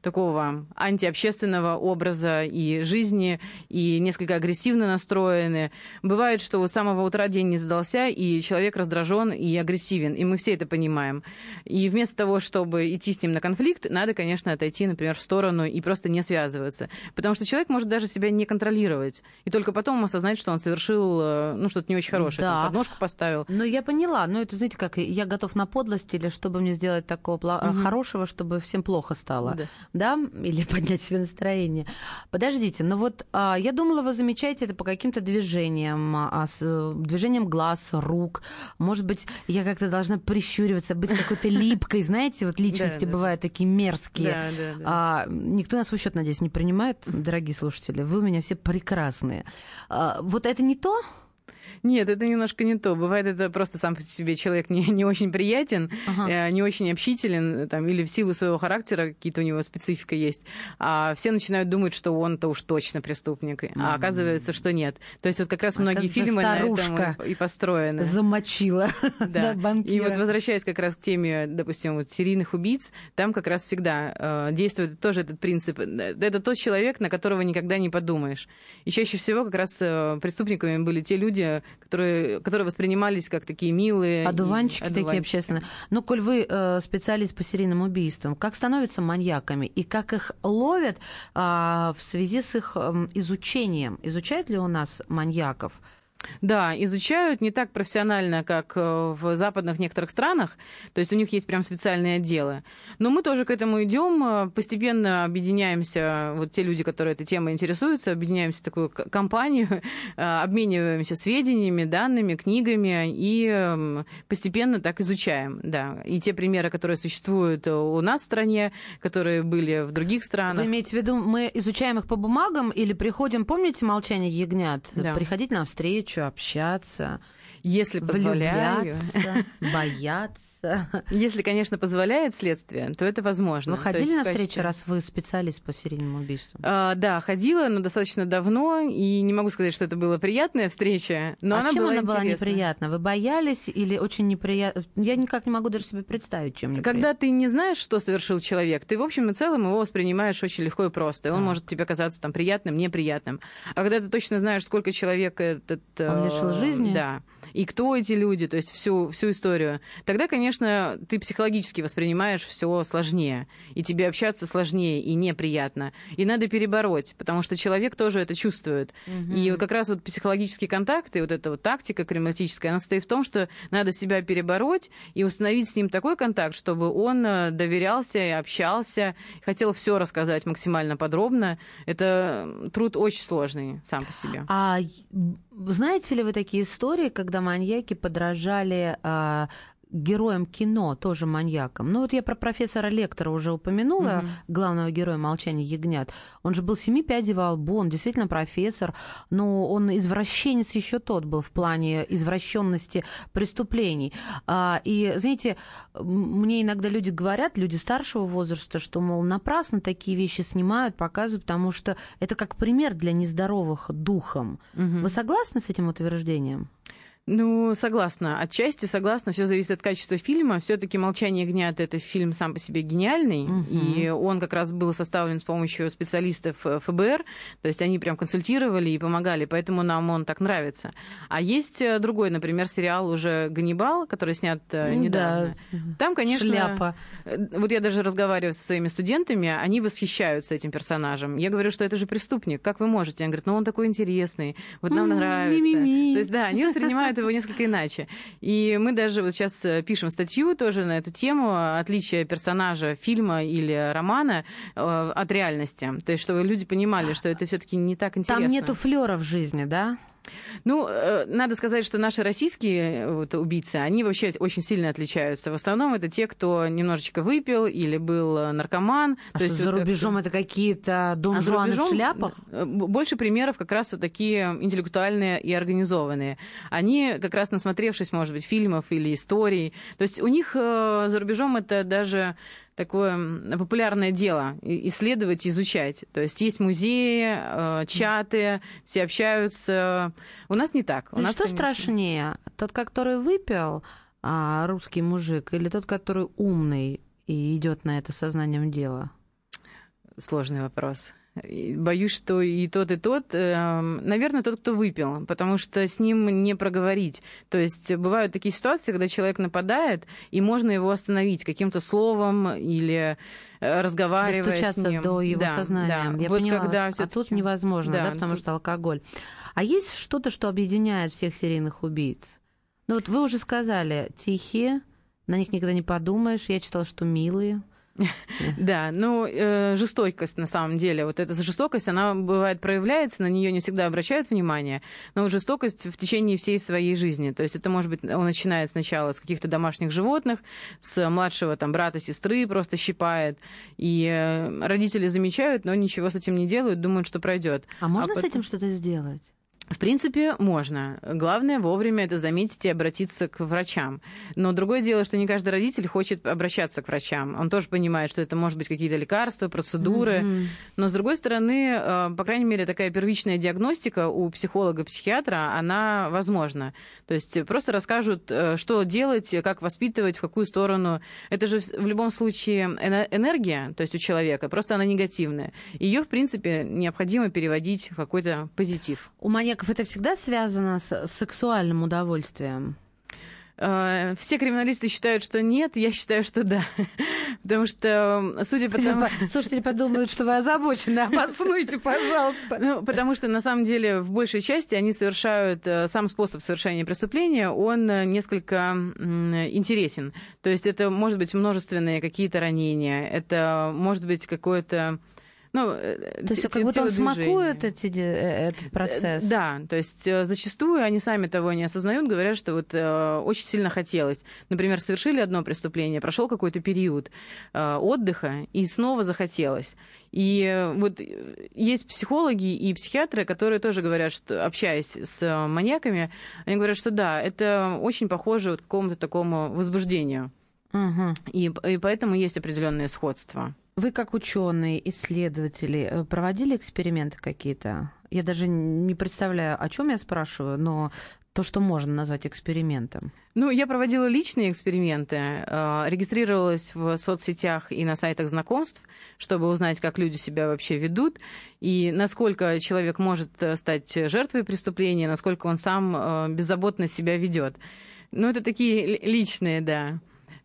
такого антиобщественного образа и жизни, и несколько агрессивно настроены. Бывает, что вот с самого утра день не задался, и человек раздражен и агрессивен, и мы все это понимаем. И вместо того, чтобы идти с ним на конфликт, надо, конечно, отойти, например, в сторону и просто не связываться. Потому что человек может даже себя не контролировать, и только потом осознать, что он совершил э, ну, что-то не очень хорошее, да. там, подножку поставил. Ну, я поняла, но это, знаете, как я готов на подлость или чтобы мне сделать такого угу. хорошего, чтобы всем плохо стало. Да да, или [laughs] поднять себе настроение. Подождите, но ну вот а, я думала, вы замечаете это по каким-то движениям, а, с, движением глаз, рук. Может быть, я как-то должна прищуриваться, быть какой-то липкой, знаете, вот личности бывают такие мерзкие. А, никто нас в счет, надеюсь, не принимает, дорогие слушатели. Вы у меня все прекрасные. А, вот это не то? Нет, это немножко не то. Бывает, это просто сам по себе человек не, не очень приятен, ага. э, не очень общителен, там, или в силу своего характера какие-то у него специфика есть. А все начинают думать, что он-то уж точно преступник. Mm-hmm. А оказывается, что нет. То есть вот как раз многие фильмы на этом и, и построены. Замочила [laughs] да. банкира. И вот возвращаясь как раз к теме, допустим, вот серийных убийц, там как раз всегда э, действует тоже этот принцип. Это тот человек, на которого никогда не подумаешь. И чаще всего как раз э, преступниками были те люди, которые, которые воспринимались как такие милые. Одуванчики, одуванчики. такие общественные. Ну, коль вы э, специалист по серийным убийствам, как становятся маньяками и как их ловят э, в связи с их э, изучением? Изучают ли у нас маньяков? Да, изучают не так профессионально, как э, в западных некоторых странах, то есть у них есть прям специальные отделы. Но мы тоже к этому идем, э, постепенно объединяемся, вот те люди, которые этой темой интересуются, объединяемся в такую компанию, [laughs] э, обмениваемся сведениями, данными, книгами и постепенно так изучаем, да. И те примеры, которые существуют у нас в стране, которые были в других странах. Вы имеете в виду, мы изучаем их по бумагам или приходим, помните «Молчание ягнят»? Да. Приходить на встречу, встречу, общаться. Если позволяю. бояться. [laughs] Если, конечно, позволяет следствие, то это возможно. Вы ходили на встречу, качестве... раз вы специалист по серийному убийству? А, да, ходила, но достаточно давно, и не могу сказать, что это была приятная встреча, но а она чем была она была неприятна? Вы боялись или очень неприятно? Я никак не могу даже себе представить, чем неприятно. Когда ты не знаешь, что совершил человек, ты, в общем и целом, его воспринимаешь очень легко и просто. И он а. может тебе казаться там приятным, неприятным. А когда ты точно знаешь, сколько человек этот... Он лишил жизни? Да и кто эти люди, то есть всю, всю историю, тогда, конечно, ты психологически воспринимаешь все сложнее, и тебе общаться сложнее и неприятно. И надо перебороть, потому что человек тоже это чувствует. Угу. И как раз вот психологический контакт и вот эта вот тактика крематическая, она состоит в том, что надо себя перебороть и установить с ним такой контакт, чтобы он э, доверялся и общался, хотел все рассказать максимально подробно. Это труд очень сложный сам по себе. А знаете ли вы такие истории, когда маньяки подражали а, героем кино, тоже маньяком. Ну вот я про профессора Лектора уже упомянула, угу. главного героя «Молчания ягнят». Он же был семи пядей во лбу, он действительно профессор, но он извращенец еще тот был в плане извращенности преступлений. А, и, знаете, мне иногда люди говорят, люди старшего возраста, что, мол, напрасно такие вещи снимают, показывают, потому что это как пример для нездоровых духом. Угу. Вы согласны с этим утверждением? Ну, согласна. Отчасти согласна. Все зависит от качества фильма. Все-таки Молчание гнят это фильм сам по себе гениальный. Угу. И он как раз был составлен с помощью специалистов э, ФБР. То есть они прям консультировали и помогали. Поэтому нам он так нравится. А есть э, другой, например, сериал уже Ганнибал, который снят э, ну, недавно. Да. Там, конечно. Шляпа. Вот я даже разговариваю со своими студентами, они восхищаются этим персонажем. Я говорю, что это же преступник. Как вы можете? Они говорят, ну он такой интересный. Вот нам нравится. То есть, да, они воспринимают [laughs] его несколько иначе. И мы даже вот сейчас э, пишем статью тоже на эту тему, отличие персонажа фильма или романа э, от реальности. То есть, чтобы люди понимали, что это все-таки не так интересно. Там нету флера в жизни, да? Ну, э, надо сказать, что наши российские э, вот, убийцы, они вообще очень сильно отличаются. В основном это те, кто немножечко выпил или был э, наркоман. А То есть, за вот, рубежом это какие-то дон а в шляпах? Больше примеров как раз вот такие интеллектуальные и организованные. Они как раз насмотревшись, может быть, фильмов или историй. То есть у них за рубежом это даже такое популярное дело исследовать, изучать. То есть есть музеи, э, чаты, все общаются. У нас не так. У ну, нас, что конечно... страшнее, тот, который выпил, а, русский мужик, или тот, который умный и идет на это сознанием дела? Сложный вопрос. Боюсь, что и тот, и тот, эм, наверное, тот, кто выпил, потому что с ним не проговорить. То есть бывают такие ситуации, когда человек нападает, и можно его остановить каким-то словом или э, разговаривая Достучаться с ним. до его да, сознания. Да. Я вот поняла, когда а тут невозможно, да, да потому тут... что алкоголь. А есть что-то, что объединяет всех серийных убийц? Ну вот вы уже сказали, тихие, на них никогда не подумаешь. Я читала, что милые. [laughs] Да, ну, э, жестокость на самом деле, вот эта жестокость, она бывает проявляется, на нее не всегда обращают внимание, но вот жестокость в течение всей своей жизни, то есть это может быть, он начинает сначала с каких-то домашних животных, с младшего там брата, сестры просто щипает, и э, родители замечают, но ничего с этим не делают, думают, что пройдет. А можно а потом... с этим что-то сделать? В принципе, можно. Главное вовремя это заметить и обратиться к врачам. Но другое дело, что не каждый родитель хочет обращаться к врачам. Он тоже понимает, что это может быть какие-то лекарства, процедуры. Mm-hmm. Но с другой стороны, э, по крайней мере, такая первичная диагностика у психолога-психиатра, она возможна. То есть просто расскажут, э, что делать, как воспитывать, в какую сторону. Это же в любом случае энергия, то есть у человека, просто она негативная. Ее, в принципе, необходимо переводить в какой-то позитив. У маньяка Яков, это всегда связано с сексуальным удовольствием? Э, все криминалисты считают, что нет, я считаю, что да. [laughs] Потому что, судя по тому... Слушатели подумают, что вы озабочены, обоснуйте, пожалуйста. Ну, потому что, на самом деле, в большей части они совершают... Э, сам способ совершения преступления, он э, несколько интересен. То есть это может быть множественные какие-то ранения, это может быть какое-то ну, э, то есть как будто он смакует эти, э, этот э, процесс. Да, то есть зачастую они сами того не осознают, говорят, что вот очень сильно хотелось. Например, совершили одно преступление, прошел какой-то период отдыха, и снова захотелось. И вот есть психологи и психиатры, которые тоже говорят, что общаясь с маньяками, они говорят, что да, это очень похоже вот к какому-то такому возбуждению. Угу. И, и поэтому есть определенные сходства. Вы как ученые, исследователи, э, проводили эксперименты какие-то? Я даже не представляю, о чем я спрашиваю, но то, что можно назвать экспериментом? Ну, я проводила личные эксперименты, э, регистрировалась в соцсетях и на сайтах знакомств, чтобы узнать, как люди себя вообще ведут, и насколько человек может э, стать жертвой преступления, насколько он сам беззаботно себя ведет. Ну, это такие личные, да.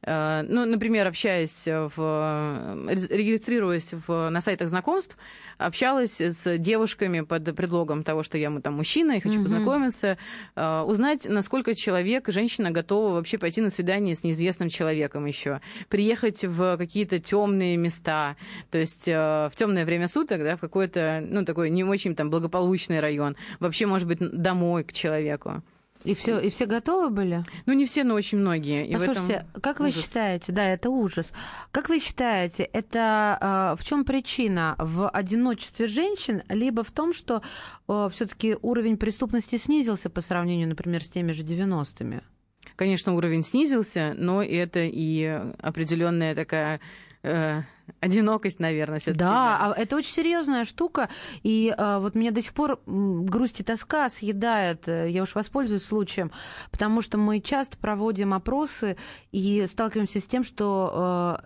Э, ну, например, общаясь в... регистрируясь в, на сайтах знакомств, общалась с девушками под предлогом того, что я там мужчина и хочу mm-hmm. познакомиться, э, узнать, насколько человек, женщина готова вообще пойти на свидание с неизвестным человеком еще, приехать в какие-то темные места, то есть э, в темное время суток, да, в какой-то, ну, такой не очень там благополучный район, вообще, может быть, домой к человеку. И все, и все готовы были? Ну, не все, но очень многие. И Послушайте, как вы считаете, да, это ужас. Как вы считаете, это э, в чем причина? В одиночестве женщин, либо в том, что э, все-таки уровень преступности снизился по сравнению, например, с теми же 90-ми? Конечно, уровень снизился, но это и определенная такая э, одинокость, наверное, все-таки. Да, да, а это очень серьезная штука. И а, вот меня до сих пор грусть и тоска съедает. Э, я уж воспользуюсь случаем, потому что мы часто проводим опросы и сталкиваемся с тем, что а,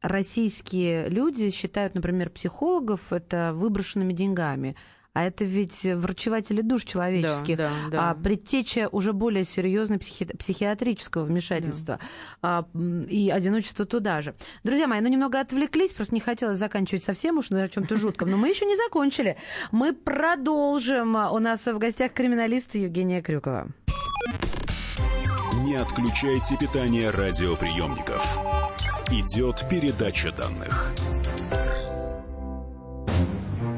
российские люди считают, например, психологов это выброшенными деньгами. А это ведь врачеватели душ человеческих. Да, да, да. А предтеча уже более серьезной психи... психиатрического вмешательства. Да. А, и одиночество туда же. Друзья мои, ну немного отвлеклись, просто не хотелось заканчивать совсем уж на чем-то жутком. Но мы еще не закончили. Мы продолжим. У нас в гостях криминалист Евгения Крюкова. Не отключайте питание радиоприемников. Идет передача данных.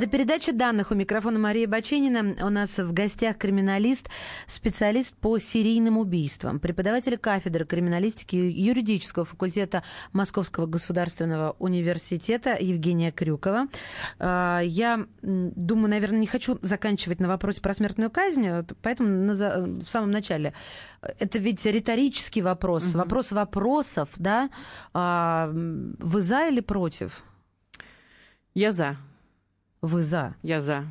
Это передача данных. У микрофона Мария Баченина. У нас в гостях криминалист, специалист по серийным убийствам, преподаватель кафедры криминалистики юридического факультета Московского государственного университета Евгения Крюкова. А, я думаю, наверное, не хочу заканчивать на вопросе про смертную казнь, поэтому в самом начале. Это ведь риторический вопрос, угу. вопрос вопросов, да? А, вы за или против? Я за. Вы за? Я за.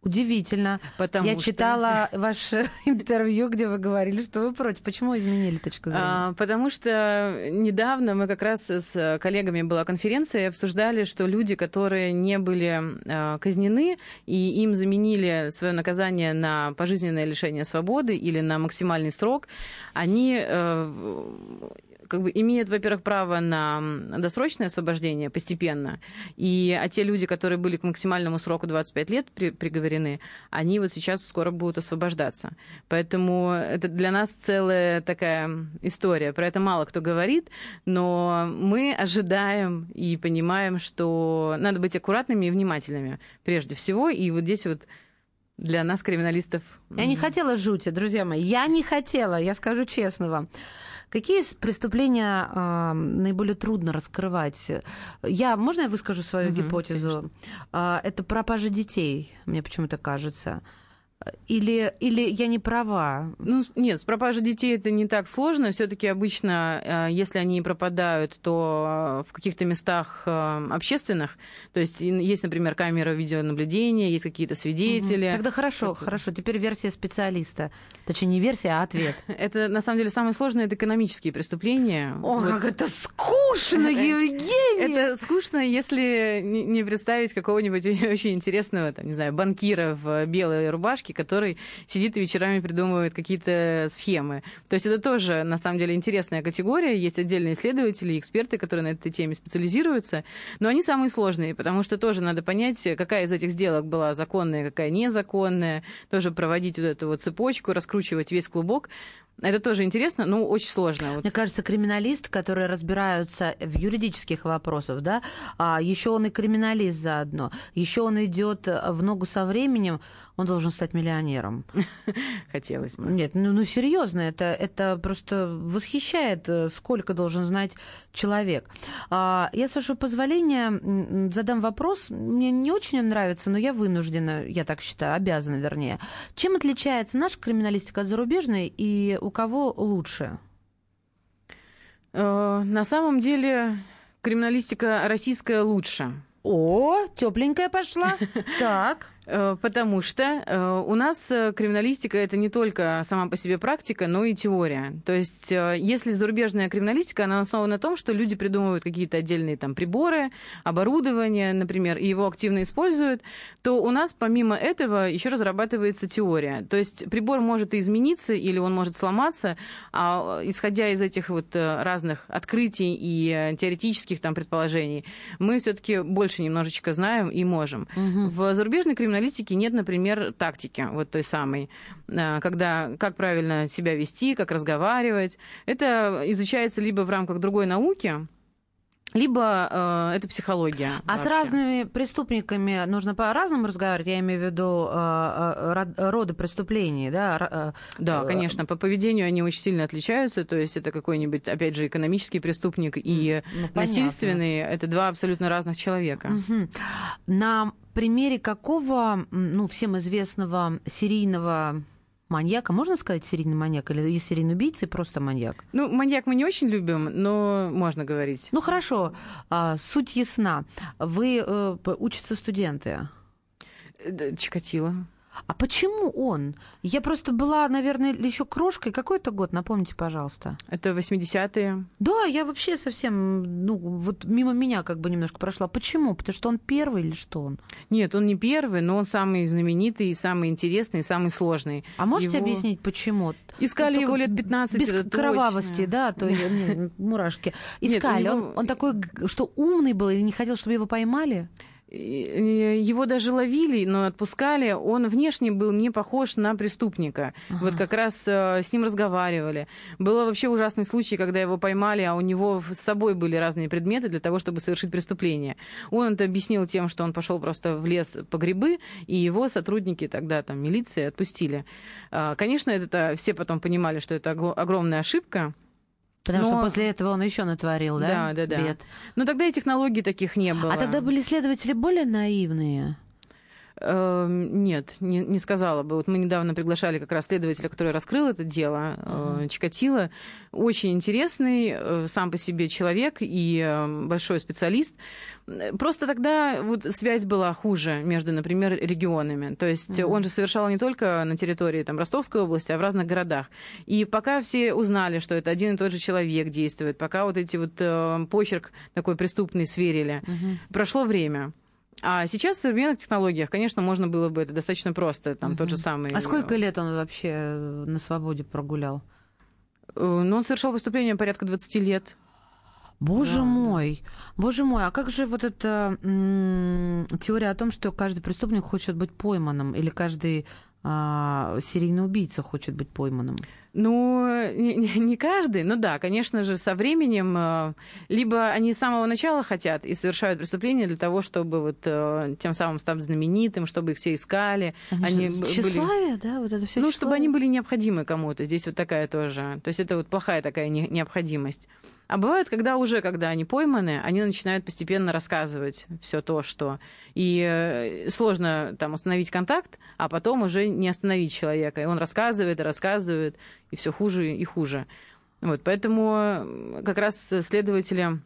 Удивительно. Потому Я что... читала [laughs] ваше интервью, где вы говорили, что вы против. Почему изменили точку зрения? А, потому что недавно мы как раз с коллегами была конференция и обсуждали, что люди, которые не были а, казнены и им заменили свое наказание на пожизненное лишение свободы или на максимальный срок, они а, как бы имеют, во-первых, право на досрочное освобождение постепенно, и, а те люди, которые были к максимальному сроку 25 лет при, приговорены, они вот сейчас скоро будут освобождаться. Поэтому это для нас целая такая история. Про это мало кто говорит, но мы ожидаем и понимаем, что надо быть аккуратными и внимательными прежде всего. И вот здесь вот для нас, криминалистов... Я не хотела жути, друзья мои. Я не хотела, я скажу честно вам. Какие преступления э, наиболее трудно раскрывать? Я, можно я выскажу свою угу, гипотезу? Э, это пропажа детей, мне почему-то кажется. Или, или я не права? Ну, нет, с пропажей детей это не так сложно. Все-таки обычно, э, если они пропадают, то в каких-то местах э, общественных. То есть есть, например, камера видеонаблюдения, есть какие-то свидетели. Угу. Тогда хорошо, это... хорошо. Теперь версия специалиста. Точнее, не версия, а ответ. [laughs] Это, на самом деле, самое сложное – это экономические преступления. О, вот. как это скучно, [laughs] Евгений! Это скучно, если не представить какого-нибудь [laughs] очень интересного, там, не знаю, банкира в белой рубашке, который сидит и вечерами придумывает какие-то схемы. То есть это тоже, на самом деле, интересная категория. Есть отдельные исследователи, эксперты, которые на этой теме специализируются, но они самые сложные, потому что тоже надо понять, какая из этих сделок была законная, какая незаконная, тоже проводить вот эту вот цепочку, раскручивать весь клубок. Это тоже интересно, но очень сложно. Вот. Мне кажется, криминалист, которые разбираются в юридических вопросах, да, а еще он и криминалист заодно, еще он идет в ногу со временем, он должен стать миллионером. [laughs] Хотелось бы. Нет, ну, ну серьезно, это, это просто восхищает, э, сколько должен знать человек. А, я, с вашего позволения, задам вопрос. Мне не очень он нравится, но я вынуждена, я так считаю, обязана, вернее. Чем отличается наша криминалистика от зарубежной и у кого лучше? Э, на самом деле криминалистика российская лучше. О, тепленькая пошла. [laughs] Так. Э, потому что э, у нас э, криминалистика это не только сама по себе практика, но и теория. То есть, если зарубежная криминалистика, она основана на том, что люди придумывают какие-то отдельные там приборы, оборудование, например, и его активно используют, то у нас помимо этого еще разрабатывается теория. То есть прибор может измениться или он может сломаться, а исходя из этих вот разных открытий и теоретических там предположений, мы все-таки больше немножечко знаем и можем. Угу. В зарубежной криминалистике аналитики нет, например, тактики вот той самой, э, когда как правильно себя вести, как разговаривать. Это изучается либо в рамках другой науки, либо э, это психология. А вообще. с разными преступниками нужно по-разному разговаривать? Я имею в виду э, э, роды преступлений, да? Э, да, конечно. По поведению они очень сильно отличаются. То есть это какой-нибудь, опять же, экономический преступник и ну, насильственный. Это два абсолютно разных человека. Угу. На примере какого, ну, всем известного серийного маньяка, можно сказать серийный маньяк, или есть серийный убийца и просто маньяк? Ну, маньяк мы не очень любим, но можно говорить. Ну, хорошо, а, суть ясна. Вы э, учатся студенты? Чикатило. А почему он? Я просто была, наверное, еще крошкой. Какой это год, напомните, пожалуйста. Это 80-е. Да, я вообще совсем, ну, вот мимо меня как бы немножко прошла. Почему? Потому что он первый или что он? Нет, он не первый, но он самый знаменитый, самый интересный, самый сложный. А можете его... объяснить, почему? Искали его лет 15. Без кровавости, точно. да, то мурашки. Искали. Нет, он, он такой, что умный был или не хотел, чтобы его поймали? Его даже ловили, но отпускали. Он внешне был не похож на преступника. Ага. Вот как раз э, с ним разговаривали. Было вообще ужасный случай, когда его поймали, а у него с собой были разные предметы для того, чтобы совершить преступление. Он это объяснил тем, что он пошел просто в лес по грибы, и его сотрудники тогда там милиции отпустили. Э, конечно, это все потом понимали, что это огромная ошибка. Потому Но... что после этого он еще натворил, да? Да, да, да. Бед. Но тогда и технологий таких не было. А тогда были следователи более наивные? Эм, нет, не, не сказала бы. Вот мы недавно приглашали как раз следователя, который раскрыл это дело, uh-huh. Чикатило. Очень интересный э, сам по себе человек и э, большой специалист. Просто тогда вот связь была хуже между, например, регионами. То есть uh-huh. он же совершал не только на территории там, Ростовской области, а в разных городах. И пока все узнали, что это один и тот же человек действует, пока вот эти вот э, почерк такой преступный сверили, uh-huh. прошло время. А сейчас в современных технологиях, конечно, можно было бы это достаточно просто, там угу. тот же самый. А сколько лет он вообще э, на свободе прогулял? Э, ну, он совершал преступление порядка 20 лет. Боже да, мой, да. боже мой, а как же вот эта м- теория о том, что каждый преступник хочет быть пойманным, или каждый а, серийный убийца хочет быть пойманным? Ну, не, не каждый, ну да, конечно же, со временем э, либо они с самого начала хотят и совершают преступление для того, чтобы вот э, тем самым стать знаменитым, чтобы их все искали. Они, они тщеславие, были... да, вот это все. Ну, чтобы они были необходимы кому-то. Здесь вот такая тоже. То есть это вот плохая такая необходимость. А бывает, когда уже, когда они пойманы, они начинают постепенно рассказывать все то, что... И э, сложно там установить контакт, а потом уже не остановить человека. И он рассказывает и рассказывает, и все хуже и хуже. Вот, поэтому как раз следователи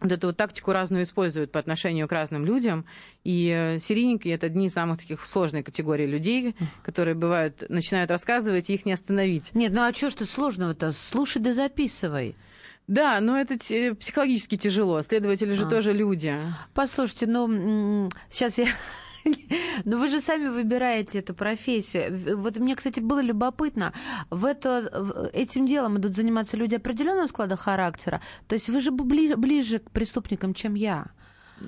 вот эту вот тактику разную используют по отношению к разным людям. И э, серийники — это одни из самых таких сложных категорий людей, которые бывают, начинают рассказывать, и их не остановить. Нет, ну а что ж тут сложного-то? Слушай да записывай. Да, но это психологически тяжело. Следователи же а. тоже люди. Послушайте, ну, сейчас я [laughs] Но вы же сами выбираете эту профессию. Вот мне, кстати, было любопытно. В это, этим делом идут заниматься люди определенного склада характера. То есть вы же ближе к преступникам, чем я.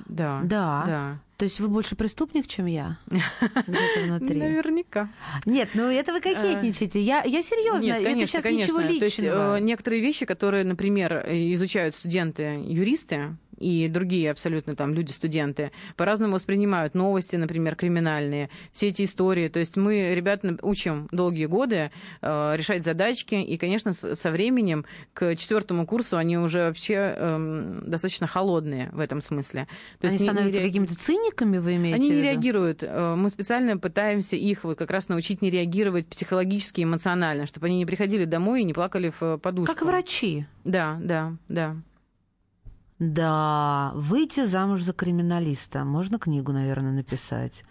Да. Да. да. То есть вы больше преступник, чем я? Где-то внутри. Наверняка. Нет, ну это вы кокетничаете. Я, я серьезно, Нет, конечно, это сейчас конечно. ничего личного. То есть э, некоторые вещи, которые, например, изучают студенты-юристы, и другие абсолютно там люди-студенты по-разному воспринимают новости, например, криминальные, все эти истории. То есть мы ребят учим долгие годы э, решать задачки, и, конечно, со временем к четвертому курсу они уже вообще э, достаточно холодные в этом смысле. То они есть становятся не, какими-то циниками, вы имеете Они не реагируют. Э, мы специально пытаемся их вот как раз научить не реагировать психологически, эмоционально, чтобы они не приходили домой и не плакали в подушку. Как врачи. Да, да, да. Да, выйти замуж за криминалиста. Можно книгу, наверное, написать.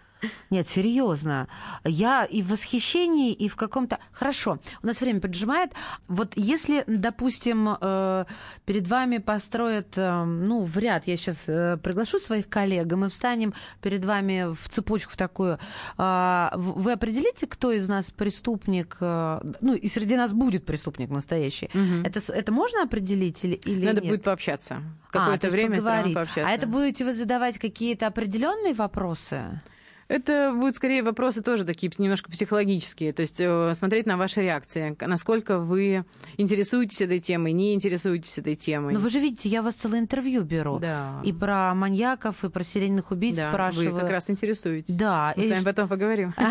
Нет, серьезно. Я и в восхищении, и в каком-то... Хорошо, у нас время поджимает. Вот если, допустим, э, перед вами построят, э, ну, в ряд, я сейчас э, приглашу своих коллег, и мы встанем перед вами в цепочку в такую, а, вы определите, кто из нас преступник, ну, и среди нас будет преступник настоящий. Угу. Это, это можно определить или, или Надо нет? будет пообщаться. Какое-то а, время пообщаться. А это будете вы задавать какие-то определенные вопросы? Это будут скорее вопросы тоже такие немножко психологические, то есть э, смотреть на ваши реакции, насколько вы интересуетесь этой темой, не интересуетесь этой темой. Но вы же видите, я вас целое интервью беру. Да. И про маньяков, и про серийных убийц да, спрашиваю. Вы как раз интересуетесь. Да. Мы и... с вами потом поговорим. [laughs]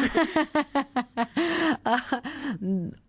[laughs]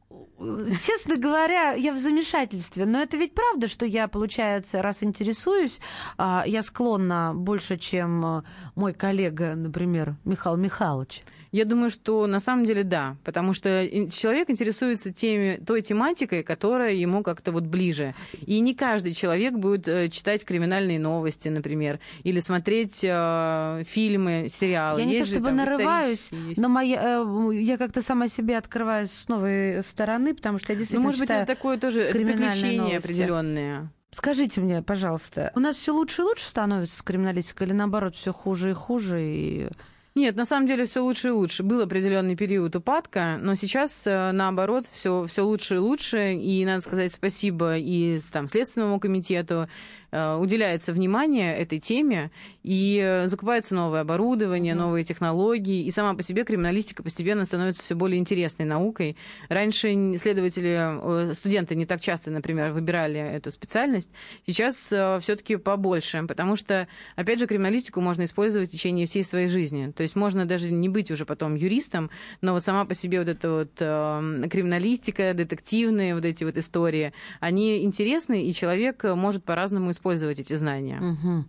честно говоря, я в замешательстве. Но это ведь правда, что я, получается, раз интересуюсь, а, я склонна больше, чем э, мой коллега, например, Михаил Михайлович. Я думаю, что на самом деле да, потому что человек интересуется теми, той тематикой, которая ему как-то вот ближе. И не каждый человек будет э, читать криминальные новости, например, или смотреть э, фильмы, сериалы. Я не есть то чтобы там, нарываюсь, но моя, э, я как-то сама себе открываюсь с новой стороны, потому что я действительно ну, может быть, это такое тоже приключение определенное. Скажите мне, пожалуйста, у нас все лучше и лучше становится с криминалистикой, или наоборот, все хуже и хуже? И... Нет, на самом деле все лучше и лучше. Был определенный период упадка, но сейчас э, наоборот все все лучше и лучше. И надо сказать спасибо и там, Следственному комитету, уделяется внимание этой теме, и э, закупается новое оборудование, новые технологии, и сама по себе криминалистика постепенно становится все более интересной наукой. Раньше следователи, э, студенты не так часто, например, выбирали эту специальность, сейчас все-таки побольше, потому что, опять же, криминалистику можно использовать в течение всей своей жизни. То есть можно даже не быть уже потом юристом, но вот сама по себе вот эта вот криминалистика, детективные вот эти вот истории, они интересны, и человек может по-разному использовать использовать эти знания. Угу.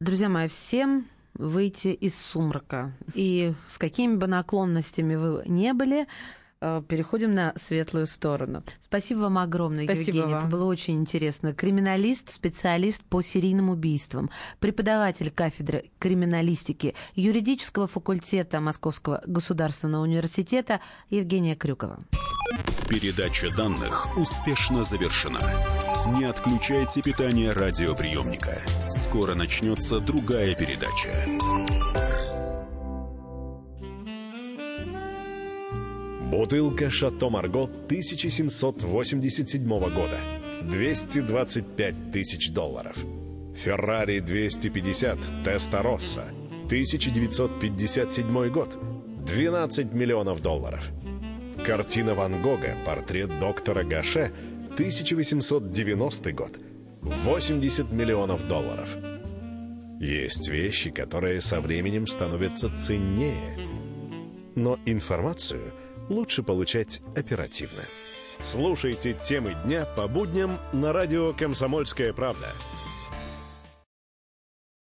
Друзья мои, всем выйти из сумрака. И с какими бы наклонностями вы не были, э, переходим на светлую сторону. Спасибо вам огромное, Спасибо Евгений. Вам. Это было очень интересно. Криминалист, специалист по серийным убийствам, преподаватель кафедры криминалистики юридического факультета Московского государственного университета Евгения Крюкова. Передача данных успешно завершена. Не отключайте питание радиоприемника. Скоро начнется другая передача. Бутылка «Шато Марго» 1787 года. 225 тысяч долларов. «Феррари 250 Теста Росса» 1957 год. 12 миллионов долларов. Картина Ван Гога «Портрет доктора Гаше» 1890 год. 80 миллионов долларов. Есть вещи, которые со временем становятся ценнее. Но информацию лучше получать оперативно. Слушайте темы дня по будням на радио «Комсомольская правда».